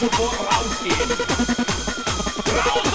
Motor rausgehen. Raus!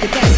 the game.